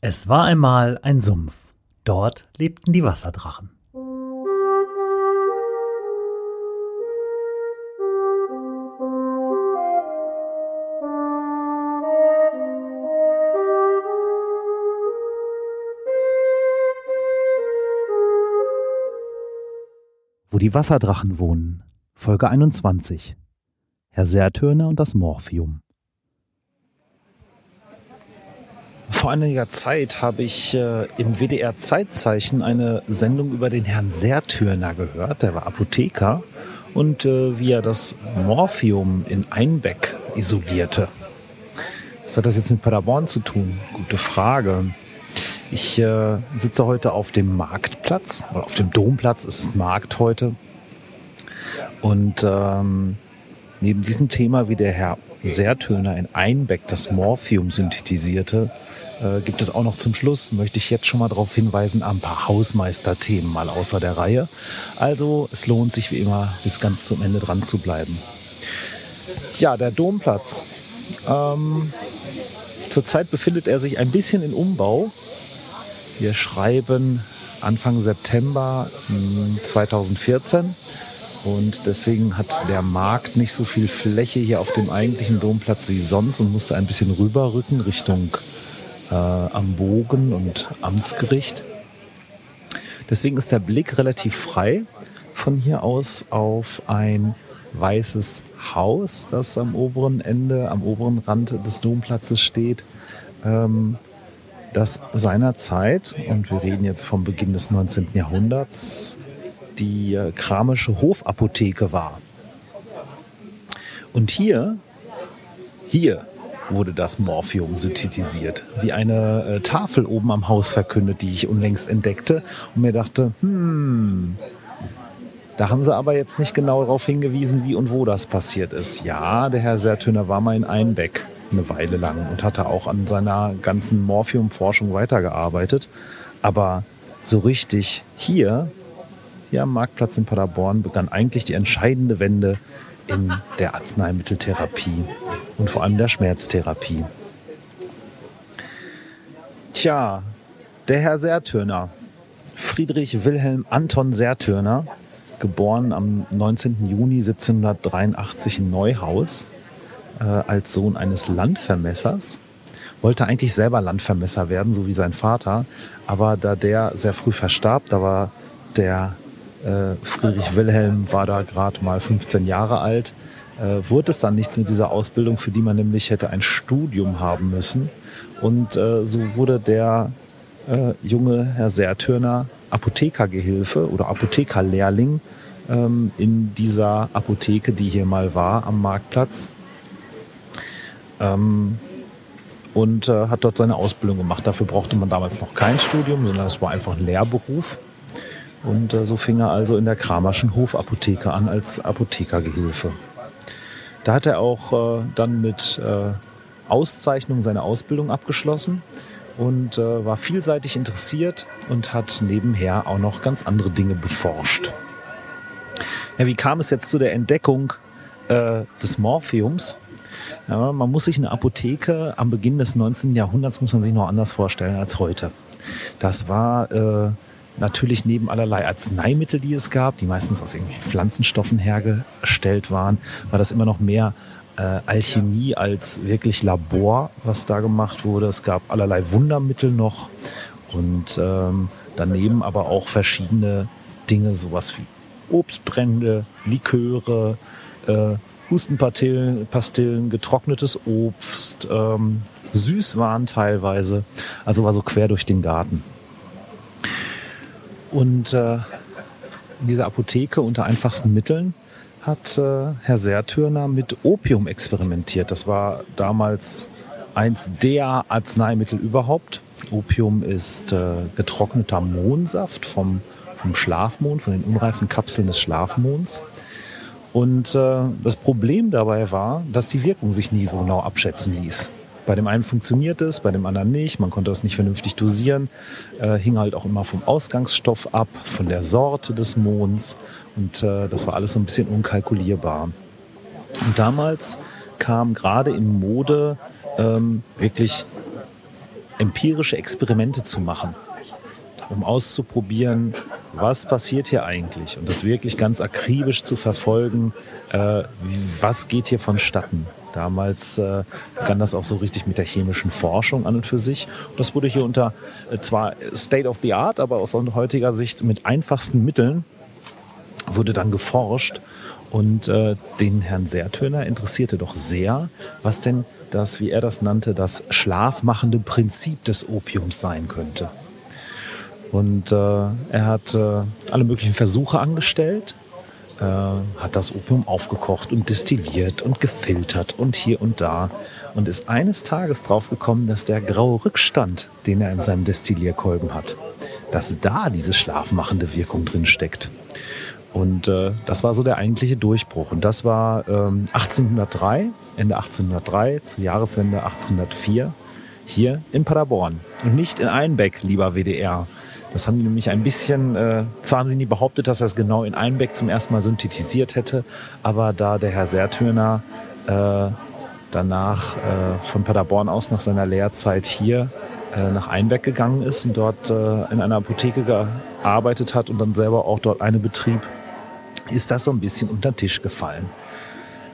Es war einmal ein Sumpf. Dort lebten die Wasserdrachen. Wo die Wasserdrachen wohnen. Folge 21. Herr Sertürner und das Morphium. Vor einiger Zeit habe ich äh, im WDR Zeitzeichen eine Sendung über den Herrn Sertürner gehört. Der war Apotheker und äh, wie er das Morphium in Einbeck isolierte. Was hat das jetzt mit Paderborn zu tun? Gute Frage. Ich äh, sitze heute auf dem Marktplatz, oder auf dem Domplatz, es ist Markt heute. Und ähm, neben diesem Thema, wie der Herr Sertöner in Einbeck das Morphium synthetisierte, äh, gibt es auch noch zum Schluss, möchte ich jetzt schon mal darauf hinweisen, ein paar Hausmeisterthemen mal außer der Reihe. Also es lohnt sich wie immer, bis ganz zum Ende dran zu bleiben. Ja, der Domplatz. Ähm, zurzeit befindet er sich ein bisschen in Umbau. Wir schreiben Anfang September 2014 hm, und deswegen hat der Markt nicht so viel Fläche hier auf dem eigentlichen Domplatz wie sonst und musste ein bisschen rüberrücken Richtung äh, am Bogen und Amtsgericht. Deswegen ist der Blick relativ frei von hier aus auf ein weißes Haus, das am oberen Ende, am oberen Rand des Domplatzes steht, ähm, das seinerzeit, und wir reden jetzt vom Beginn des 19. Jahrhunderts, die äh, Kramische Hofapotheke war. Und hier, hier wurde das Morphium synthetisiert, wie eine äh, Tafel oben am Haus verkündet, die ich unlängst entdeckte und mir dachte, hm, da haben sie aber jetzt nicht genau darauf hingewiesen, wie und wo das passiert ist. Ja, der Herr Sertöner war mal in Einbeck eine Weile lang und hatte auch an seiner ganzen Morphium-Forschung weitergearbeitet. Aber so richtig hier, hier am Marktplatz in Paderborn, begann eigentlich die entscheidende Wende in der Arzneimitteltherapie und vor allem der Schmerztherapie. Tja, der Herr Sertürner, Friedrich Wilhelm Anton Sertürner, geboren am 19. Juni 1783 in Neuhaus, äh, als Sohn eines Landvermessers, wollte eigentlich selber Landvermesser werden, so wie sein Vater, aber da der sehr früh verstarb, da war der Friedrich Wilhelm war da gerade mal 15 Jahre alt. Äh, wurde es dann nichts mit dieser Ausbildung, für die man nämlich hätte ein Studium haben müssen. Und äh, so wurde der äh, junge Herr Sertürner Apothekergehilfe oder Apothekerlehrling ähm, in dieser Apotheke, die hier mal war am Marktplatz. Ähm, und äh, hat dort seine Ausbildung gemacht. Dafür brauchte man damals noch kein Studium, sondern es war einfach ein Lehrberuf. Und äh, so fing er also in der Kramerschen Hofapotheke an als Apothekergehilfe. Da hat er auch äh, dann mit äh, Auszeichnung seine Ausbildung abgeschlossen und äh, war vielseitig interessiert und hat nebenher auch noch ganz andere Dinge beforscht. Ja, wie kam es jetzt zu der Entdeckung äh, des Morphiums? Ja, man muss sich eine Apotheke am Beginn des 19. Jahrhunderts muss man sich noch anders vorstellen als heute. Das war äh, natürlich neben allerlei Arzneimittel, die es gab, die meistens aus irgendwelchen Pflanzenstoffen hergestellt waren, war das immer noch mehr äh, Alchemie als wirklich Labor, was da gemacht wurde. Es gab allerlei Wundermittel noch und ähm, daneben aber auch verschiedene Dinge, sowas wie Obstbrände, Liköre, äh, Hustenpastillen, Pastillen, getrocknetes Obst, ähm, Süßwaren teilweise. Also war so quer durch den Garten. Und äh, in dieser Apotheke unter einfachsten Mitteln hat äh, Herr Sertürner mit Opium experimentiert. Das war damals eins der Arzneimittel überhaupt. Opium ist äh, getrockneter Mohnsaft vom, vom Schlafmond, von den unreifen Kapseln des Schlafmonds. Und äh, das Problem dabei war, dass die Wirkung sich nie so genau abschätzen ließ. Bei dem einen funktioniert es, bei dem anderen nicht. Man konnte das nicht vernünftig dosieren. Äh, hing halt auch immer vom Ausgangsstoff ab, von der Sorte des Monds. Und äh, das war alles so ein bisschen unkalkulierbar. Und damals kam gerade in Mode ähm, wirklich empirische Experimente zu machen, um auszuprobieren, was passiert hier eigentlich und das wirklich ganz akribisch zu verfolgen, äh, was geht hier vonstatten. Damals äh, begann das auch so richtig mit der chemischen Forschung an und für sich. Das wurde hier unter äh, zwar State of the Art, aber aus heutiger Sicht mit einfachsten Mitteln wurde dann geforscht. Und äh, den Herrn Sertöner interessierte doch sehr, was denn das, wie er das nannte, das schlafmachende Prinzip des Opiums sein könnte. Und äh, er hat äh, alle möglichen Versuche angestellt, äh, hat das Opium aufgekocht und destilliert und gefiltert und hier und da und ist eines Tages drauf gekommen, dass der graue Rückstand, den er in seinem Destillierkolben hat, dass da diese schlafmachende Wirkung drin steckt. Und äh, das war so der eigentliche Durchbruch. Und das war ähm, 1803, Ende 1803, zur Jahreswende 1804, hier in Paderborn. Und nicht in Einbeck, lieber WDR, das haben die nämlich ein bisschen, äh, zwar haben sie nie behauptet, dass er es genau in Einbeck zum ersten Mal synthetisiert hätte, aber da der Herr Sertürner äh, danach äh, von Paderborn aus nach seiner Lehrzeit hier äh, nach Einbeck gegangen ist und dort äh, in einer Apotheke gearbeitet hat und dann selber auch dort eine betrieb, ist das so ein bisschen unter den Tisch gefallen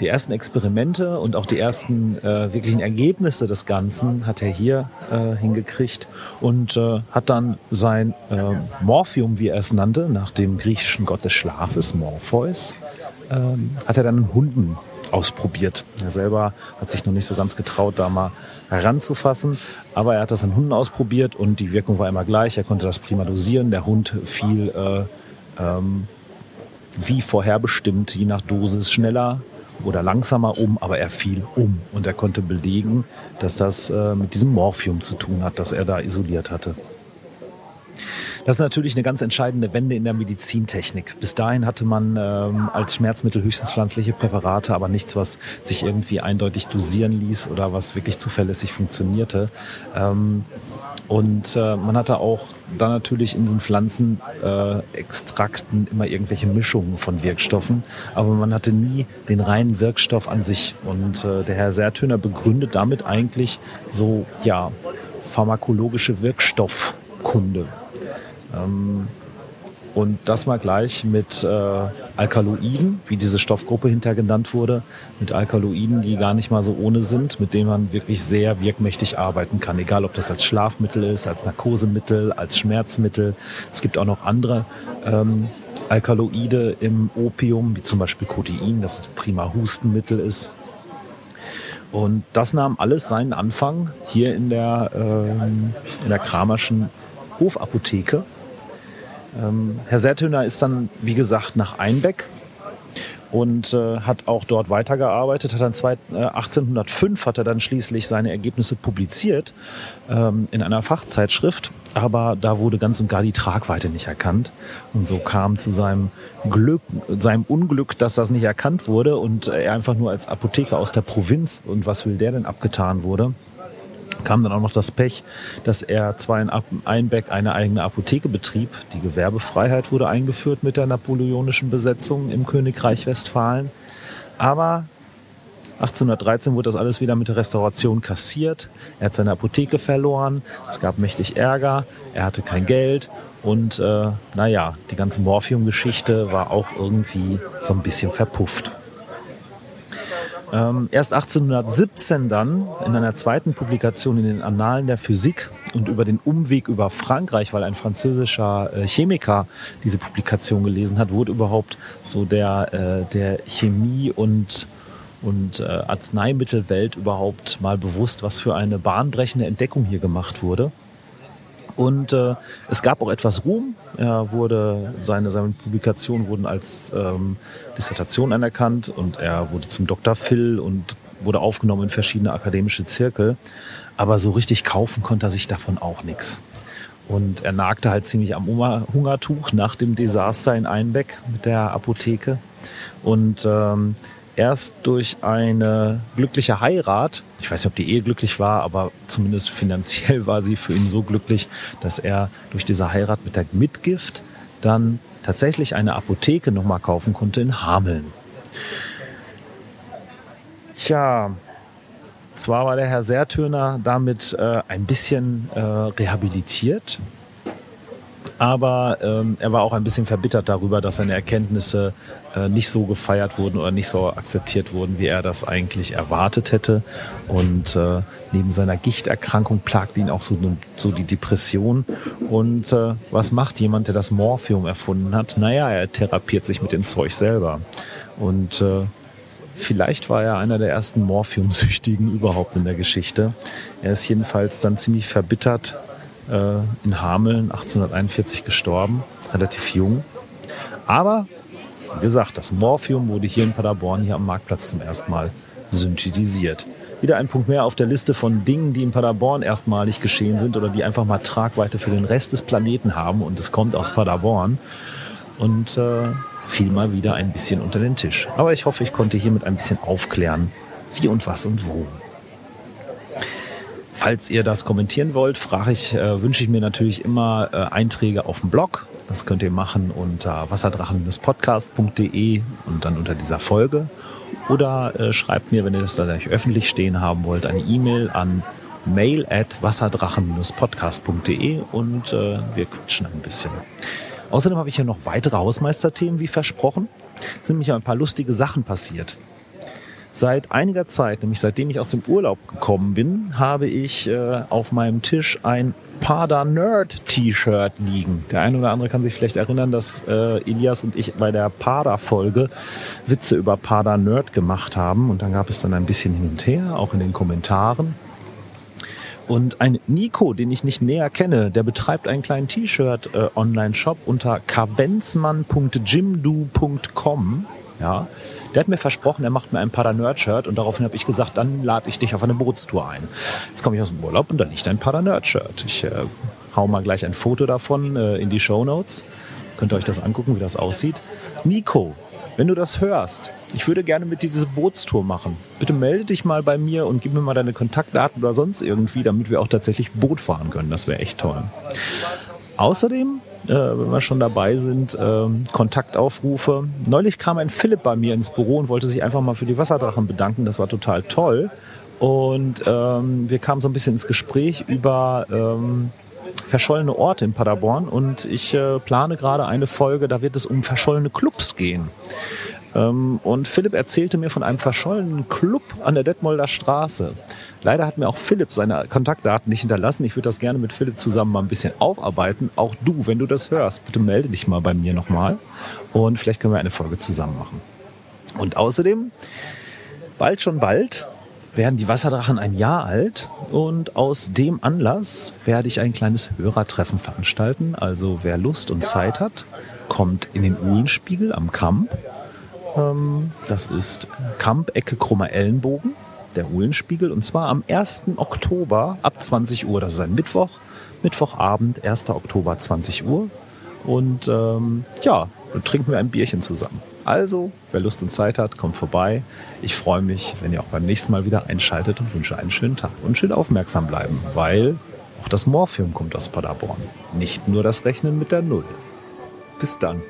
die ersten Experimente und auch die ersten äh, wirklichen Ergebnisse des Ganzen hat er hier äh, hingekriegt und äh, hat dann sein äh, Morphium, wie er es nannte, nach dem griechischen Gott des Schlafes, Morpheus, ähm, hat er dann Hunden ausprobiert. Er selber hat sich noch nicht so ganz getraut, da mal heranzufassen, aber er hat das an Hunden ausprobiert und die Wirkung war immer gleich. Er konnte das prima dosieren. Der Hund fiel äh, ähm, wie vorherbestimmt, je nach Dosis schneller oder langsamer um, aber er fiel um und er konnte belegen, dass das äh, mit diesem Morphium zu tun hat, das er da isoliert hatte. Das ist natürlich eine ganz entscheidende Wende in der Medizintechnik. Bis dahin hatte man ähm, als Schmerzmittel höchstens pflanzliche Präparate, aber nichts, was sich irgendwie eindeutig dosieren ließ oder was wirklich zuverlässig funktionierte. Ähm, und äh, man hatte auch dann natürlich in diesen Pflanzenextrakten äh, immer irgendwelche Mischungen von Wirkstoffen, aber man hatte nie den reinen Wirkstoff an sich. Und äh, der Herr Sertöner begründet damit eigentlich so, ja, pharmakologische Wirkstoffkunde. Ähm, und das mal gleich mit äh, Alkaloiden, wie diese Stoffgruppe hinter genannt wurde, mit Alkaloiden, die gar nicht mal so ohne sind, mit denen man wirklich sehr wirkmächtig arbeiten kann. Egal, ob das als Schlafmittel ist, als Narkosemittel, als Schmerzmittel. Es gibt auch noch andere ähm, Alkaloide im Opium, wie zum Beispiel Codein, das prima Hustenmittel ist. Und das nahm alles seinen Anfang hier in der, ähm, in der Kramerschen Hofapotheke ähm, Herr Sertöner ist dann, wie gesagt, nach Einbeck und äh, hat auch dort weitergearbeitet. Hat dann zwei, äh, 1805 hat er dann schließlich seine Ergebnisse publiziert ähm, in einer Fachzeitschrift, aber da wurde ganz und gar die Tragweite nicht erkannt und so kam zu seinem Glück, seinem Unglück, dass das nicht erkannt wurde und er einfach nur als Apotheker aus der Provinz und was will der denn abgetan wurde kam dann auch noch das Pech, dass er zwar in Einbeck eine eigene Apotheke betrieb. Die Gewerbefreiheit wurde eingeführt mit der napoleonischen Besetzung im Königreich Westfalen. Aber 1813 wurde das alles wieder mit der Restauration kassiert. Er hat seine Apotheke verloren. Es gab mächtig Ärger. Er hatte kein Geld. Und äh, naja, die ganze Morphium-Geschichte war auch irgendwie so ein bisschen verpufft. Ähm, erst 1817 dann in einer zweiten Publikation in den Annalen der Physik und über den Umweg über Frankreich, weil ein französischer äh, Chemiker diese Publikation gelesen hat, wurde überhaupt so der, äh, der Chemie und und äh, Arzneimittelwelt überhaupt mal bewusst, was für eine bahnbrechende Entdeckung hier gemacht wurde. Und äh, es gab auch etwas Ruhm. Er wurde, seine, seine Publikationen wurden als ähm, Dissertation anerkannt und er wurde zum Dr. Phil und wurde aufgenommen in verschiedene akademische Zirkel. Aber so richtig kaufen konnte er sich davon auch nichts. Und er nagte halt ziemlich am Hungertuch nach dem Desaster in Einbeck mit der Apotheke. Und ähm, erst durch eine glückliche Heirat, ich weiß nicht, ob die Ehe glücklich war, aber zumindest finanziell war sie für ihn so glücklich, dass er durch diese Heirat mit der Mitgift dann tatsächlich eine Apotheke nochmal kaufen konnte in Hameln. Tja, zwar war der Herr Sertürner damit äh, ein bisschen äh, rehabilitiert, aber ähm, er war auch ein bisschen verbittert darüber, dass seine Erkenntnisse äh, nicht so gefeiert wurden oder nicht so akzeptiert wurden, wie er das eigentlich erwartet hätte. Und äh, neben seiner Gichterkrankung plagt ihn auch so, so die Depression. Und äh, was macht jemand, der das Morphium erfunden hat? Naja, er therapiert sich mit dem Zeug selber. Und äh, Vielleicht war er einer der ersten Morphiumsüchtigen überhaupt in der Geschichte. Er ist jedenfalls dann ziemlich verbittert äh, in Hameln 1841 gestorben, relativ jung. Aber, wie gesagt, das Morphium wurde hier in Paderborn, hier am Marktplatz zum ersten Mal synthetisiert. Wieder ein Punkt mehr auf der Liste von Dingen, die in Paderborn erstmalig geschehen sind oder die einfach mal Tragweite für den Rest des Planeten haben und es kommt aus Paderborn. Und äh, fiel mal wieder ein bisschen unter den Tisch. Aber ich hoffe, ich konnte hiermit ein bisschen aufklären, wie und was und wo. Falls ihr das kommentieren wollt, frage ich, äh, wünsche ich mir natürlich immer äh, Einträge auf dem Blog. Das könnt ihr machen unter wasserdrachen-podcast.de und dann unter dieser Folge. Oder äh, schreibt mir, wenn ihr das da nicht öffentlich stehen haben wollt, eine E-Mail an mail at wasserdrachen-podcast.de und äh, wir quatschen ein bisschen. Außerdem habe ich ja noch weitere Hausmeisterthemen, wie versprochen. Es sind nämlich ein paar lustige Sachen passiert. Seit einiger Zeit, nämlich seitdem ich aus dem Urlaub gekommen bin, habe ich äh, auf meinem Tisch ein Pada Nerd T-Shirt liegen. Der eine oder andere kann sich vielleicht erinnern, dass äh, Elias und ich bei der Pada Folge Witze über Pada Nerd gemacht haben und dann gab es dann ein bisschen hin und her, auch in den Kommentaren. Und ein Nico, den ich nicht näher kenne, der betreibt einen kleinen T-Shirt-Online-Shop äh, unter kavenzmann.jimdo.com. Ja, der hat mir versprochen, er macht mir ein Para-Nerd-Shirt und daraufhin habe ich gesagt, dann lade ich dich auf eine Bootstour ein. Jetzt komme ich aus dem Urlaub und da liegt ein Para-Nerd-Shirt. Ich äh, hau mal gleich ein Foto davon äh, in die Show Notes. Könnt ihr euch das angucken, wie das aussieht. Nico, wenn du das hörst, ich würde gerne mit dir diese Bootstour machen. Bitte melde dich mal bei mir und gib mir mal deine Kontaktdaten oder sonst irgendwie, damit wir auch tatsächlich Boot fahren können. Das wäre echt toll. Außerdem, äh, wenn wir schon dabei sind, äh, Kontaktaufrufe. Neulich kam ein Philipp bei mir ins Büro und wollte sich einfach mal für die Wasserdrachen bedanken. Das war total toll. Und ähm, wir kamen so ein bisschen ins Gespräch über ähm, verschollene Orte in Paderborn und ich äh, plane gerade eine Folge, da wird es um verschollene Clubs gehen. Ähm, und Philipp erzählte mir von einem verschollenen Club an der Detmolder Straße. Leider hat mir auch Philipp seine Kontaktdaten nicht hinterlassen. Ich würde das gerne mit Philipp zusammen mal ein bisschen aufarbeiten. Auch du, wenn du das hörst, bitte melde dich mal bei mir nochmal und vielleicht können wir eine Folge zusammen machen. Und außerdem, bald schon bald, werden die Wasserdrachen ein Jahr alt und aus dem Anlass werde ich ein kleines Hörertreffen veranstalten. Also wer Lust und Zeit hat, kommt in den Uhlenspiegel am Kamp. Ähm, das ist Kamp Ecke Krummer Ellenbogen, der Uhlenspiegel, und zwar am 1. Oktober ab 20 Uhr. Das ist ein Mittwoch, Mittwochabend, 1. Oktober 20 Uhr. Und ähm, ja, dann trinken wir ein Bierchen zusammen. Also, wer Lust und Zeit hat, kommt vorbei. Ich freue mich, wenn ihr auch beim nächsten Mal wieder einschaltet und wünsche einen schönen Tag. Und schön aufmerksam bleiben, weil auch das Morphium kommt aus Paderborn. Nicht nur das Rechnen mit der Null. Bis dann.